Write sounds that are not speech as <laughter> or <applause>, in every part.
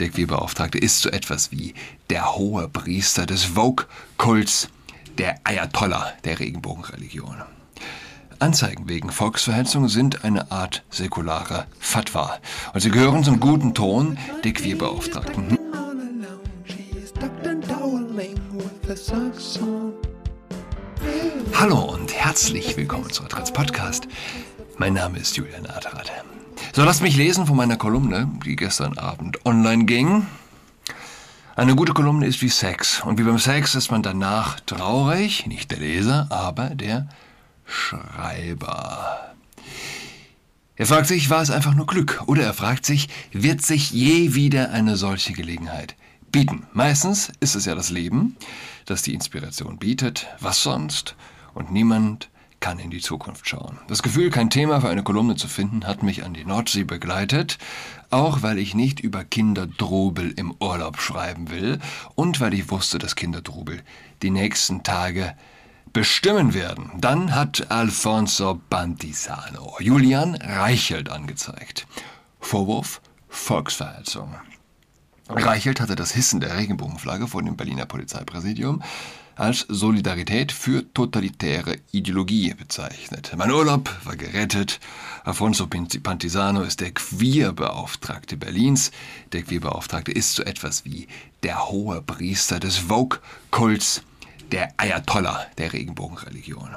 der Queerbeauftragte, ist so etwas wie der hohe Priester des Vogue-Kults, der Ayatollah der Regenbogenreligion. Anzeigen wegen Volksverhetzung sind eine Art säkulare Fatwa und sie gehören zum guten Ton der Queerbeauftragten. Hallo und herzlich willkommen zu Adrats Podcast. Mein Name ist Julian Adrat. So, lasst mich lesen von meiner Kolumne, die gestern Abend online ging. Eine gute Kolumne ist wie Sex. Und wie beim Sex ist man danach traurig, nicht der Leser, aber der Schreiber. Er fragt sich, war es einfach nur Glück? Oder er fragt sich, wird sich je wieder eine solche Gelegenheit bieten? Meistens ist es ja das Leben, das die Inspiration bietet. Was sonst? Und niemand kann in die Zukunft schauen. Das Gefühl, kein Thema für eine Kolumne zu finden, hat mich an die Nordsee begleitet, auch weil ich nicht über Kinderdrubel im Urlaub schreiben will und weil ich wusste, dass Kinderdrubel die nächsten Tage bestimmen werden. Dann hat Alfonso Bantisano Julian Reichelt angezeigt. Vorwurf Volksverhetzung. Reichelt hatte das Hissen der Regenbogenflagge vor dem Berliner Polizeipräsidium als Solidarität für totalitäre Ideologie bezeichnet. Mein Urlaub war gerettet. Afonso Pantisano ist der Queerbeauftragte Berlins. Der Queerbeauftragte ist so etwas wie der hohe Priester des Vogue-Kults, der Ayatollah der Regenbogenreligion.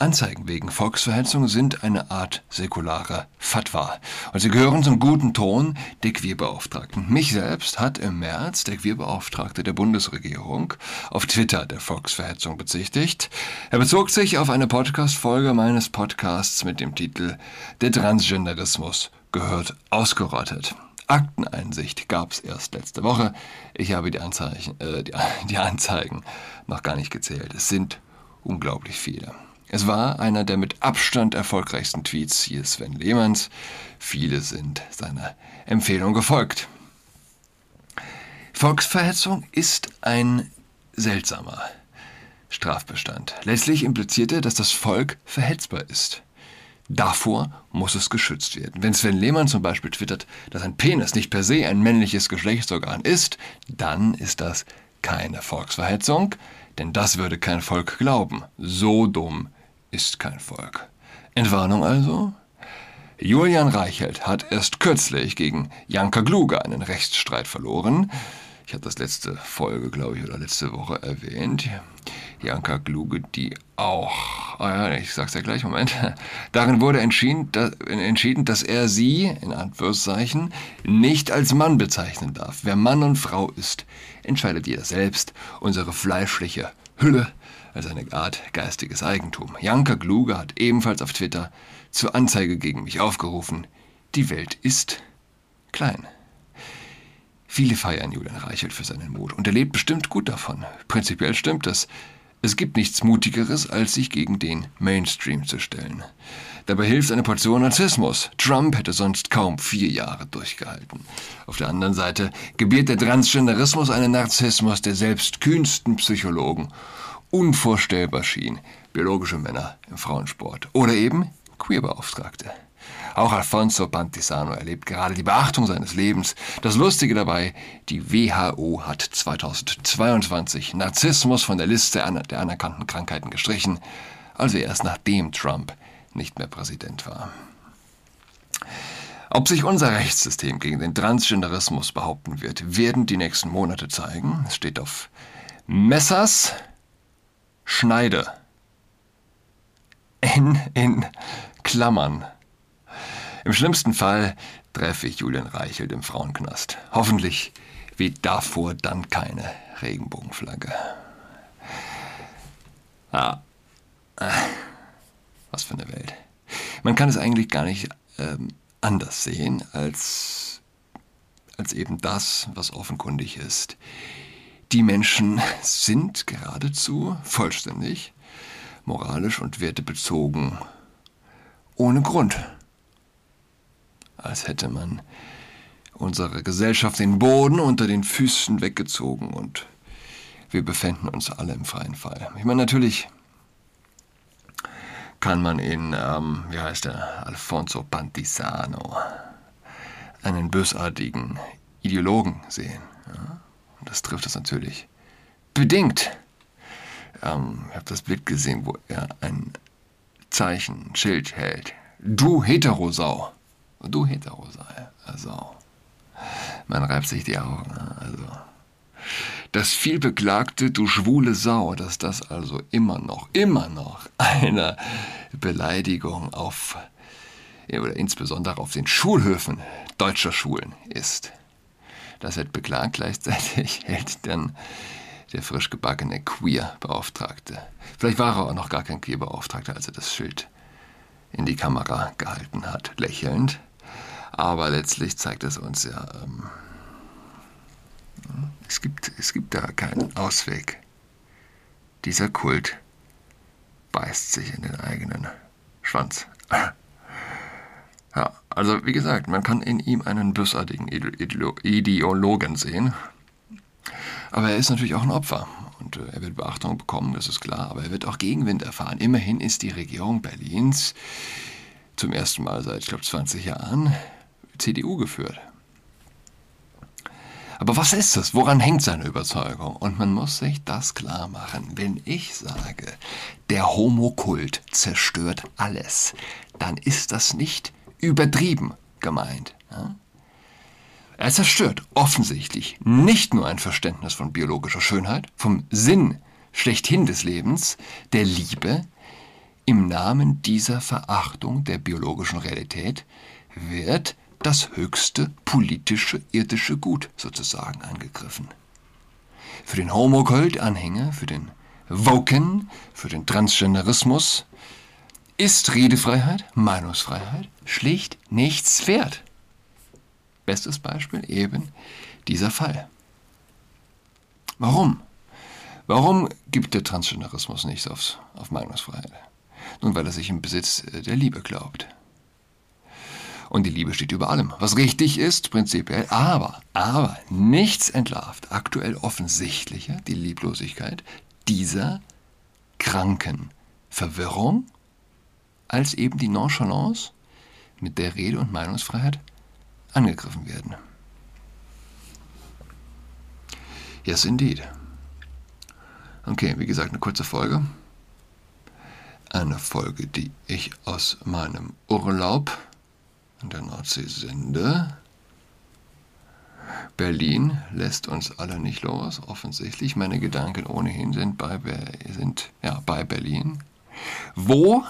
Anzeigen wegen Volksverhetzung sind eine Art säkulare Fatwa und sie gehören zum guten Ton der Queerbeauftragten. Mich selbst hat im März der Queerbeauftragte der Bundesregierung auf Twitter der Volksverhetzung bezichtigt. Er bezog sich auf eine Podcast-Folge meines Podcasts mit dem Titel Der Transgenderismus gehört ausgerottet. Akteneinsicht gab es erst letzte Woche. Ich habe die Anzeichen, äh, die, die Anzeigen noch gar nicht gezählt. Es sind unglaublich viele. Es war einer der mit Abstand erfolgreichsten Tweets hier Sven Lehmanns. Viele sind seiner Empfehlung gefolgt. Volksverhetzung ist ein seltsamer Strafbestand. Letztlich impliziert er, dass das Volk verhetzbar ist. Davor muss es geschützt werden. Wenn Sven Lehmann zum Beispiel twittert, dass ein Penis nicht per se ein männliches Geschlechtsorgan ist, dann ist das keine Volksverhetzung, denn das würde kein Volk glauben. So dumm ist kein Volk. Entwarnung also? Julian Reichelt hat erst kürzlich gegen Janka Kluge einen Rechtsstreit verloren. Ich habe das letzte Folge, glaube ich, oder letzte Woche erwähnt. Janka Kluge, die auch, ah ja, ich sag's ja gleich, Moment. <laughs> Darin wurde entschieden, dass, entschieden, dass er sie, in Anführungszeichen, nicht als Mann bezeichnen darf. Wer Mann und Frau ist, entscheidet jeder selbst. Unsere fleischliche Hülle als eine Art geistiges Eigentum. Janka Kluge hat ebenfalls auf Twitter zur Anzeige gegen mich aufgerufen. Die Welt ist klein. Viele feiern Julian Reichelt für seinen Mut und er lebt bestimmt gut davon. Prinzipiell stimmt das. Es gibt nichts Mutigeres, als sich gegen den Mainstream zu stellen. Dabei hilft eine Portion Narzissmus. Trump hätte sonst kaum vier Jahre durchgehalten. Auf der anderen Seite gebiert der Transgenderismus einen Narzissmus der selbst kühnsten Psychologen unvorstellbar schien. Biologische Männer im Frauensport. Oder eben Queerbeauftragte. Auch Alfonso Pantisano erlebt gerade die Beachtung seines Lebens. Das Lustige dabei, die WHO hat 2022 Narzissmus von der Liste der anerkannten Krankheiten gestrichen, also erst nachdem Trump nicht mehr Präsident war. Ob sich unser Rechtssystem gegen den Transgenderismus behaupten wird, werden die nächsten Monate zeigen. Es steht auf Messers, Schneide. N in Klammern. Im schlimmsten Fall treffe ich Julian Reichelt im Frauenknast. Hoffentlich weht davor dann keine Regenbogenflagge. Ah. Was für eine Welt. Man kann es eigentlich gar nicht ähm, anders sehen als, als eben das, was offenkundig ist. Die Menschen sind geradezu vollständig moralisch und wertebezogen ohne Grund. Als hätte man unsere Gesellschaft den Boden unter den Füßen weggezogen und wir befänden uns alle im freien Fall. Ich meine, natürlich kann man in, ähm, wie heißt er, Alfonso Pantisano, einen bösartigen Ideologen sehen. Ja? Und das trifft es natürlich bedingt. Ähm, ich habe das Bild gesehen, wo er ein Zeichen, ein Schild hält. Du Heterosau. Du Heterosau. Also, man reibt sich die Augen. Also, das vielbeklagte Du schwule Sau, dass das also immer noch, immer noch <laughs> eine Beleidigung auf, oder insbesondere auf den Schulhöfen deutscher Schulen ist. Das wird beklagt, gleichzeitig <laughs> hält dann der frisch gebackene Queer-Beauftragte. Vielleicht war er auch noch gar kein Queer-Beauftragter, als er das Schild in die Kamera gehalten hat, lächelnd. Aber letztlich zeigt es uns ja, ähm, es, gibt, es gibt da keinen Ausweg. Dieser Kult beißt sich in den eigenen Schwanz. Ja, also wie gesagt, man kann in ihm einen bösartigen Ideologen sehen. Aber er ist natürlich auch ein Opfer. Und äh, er wird Beachtung bekommen, das ist klar. Aber er wird auch Gegenwind erfahren. Immerhin ist die Regierung Berlins zum ersten Mal seit, ich glaube, 20 Jahren CDU geführt. Aber was ist das? Woran hängt seine Überzeugung? Und man muss sich das klar machen. Wenn ich sage, der Homokult zerstört alles, dann ist das nicht übertrieben gemeint. Er zerstört offensichtlich nicht nur ein Verständnis von biologischer Schönheit, vom Sinn schlechthin des Lebens, der Liebe, im Namen dieser Verachtung der biologischen Realität wird das höchste politische irdische Gut sozusagen angegriffen. Für den Homokult-Anhänger, für den Woken, für den Transgenderismus ist Redefreiheit, Meinungsfreiheit schlicht nichts wert. Bestes Beispiel eben dieser Fall. Warum? Warum gibt der Transgenderismus nichts aufs, auf Meinungsfreiheit? Nun, weil er sich im Besitz der Liebe glaubt. Und die Liebe steht über allem, was richtig ist, prinzipiell, aber, aber nichts entlarvt aktuell offensichtlicher die Lieblosigkeit dieser kranken Verwirrung als eben die Nonchalance, mit der Rede- und Meinungsfreiheit angegriffen werden. Yes, indeed. Okay, wie gesagt, eine kurze Folge. Eine Folge, die ich aus meinem Urlaub an der Nordsee sende. Berlin lässt uns alle nicht los, offensichtlich. Meine Gedanken ohnehin sind bei, sind, ja, bei Berlin. Wo,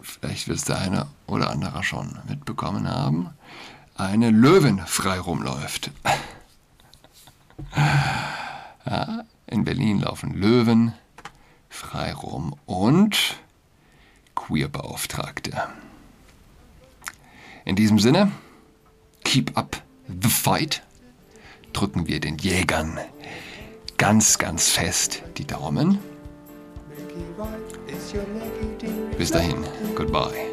vielleicht wird es der eine oder andere schon mitbekommen haben, eine Löwin frei rumläuft. <laughs> Ja, in Berlin laufen Löwen frei rum und Queerbeauftragte. In diesem Sinne, keep up the fight. Drücken wir den Jägern ganz, ganz fest die Daumen. Bis dahin, goodbye.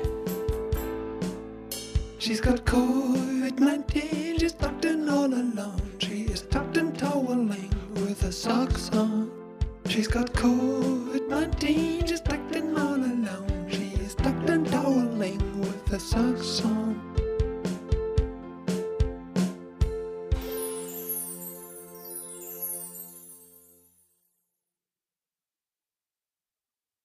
She's got COVID-19, she's tucked in all alone. She is tucked in toweling with her socks on. She's got COVID-19,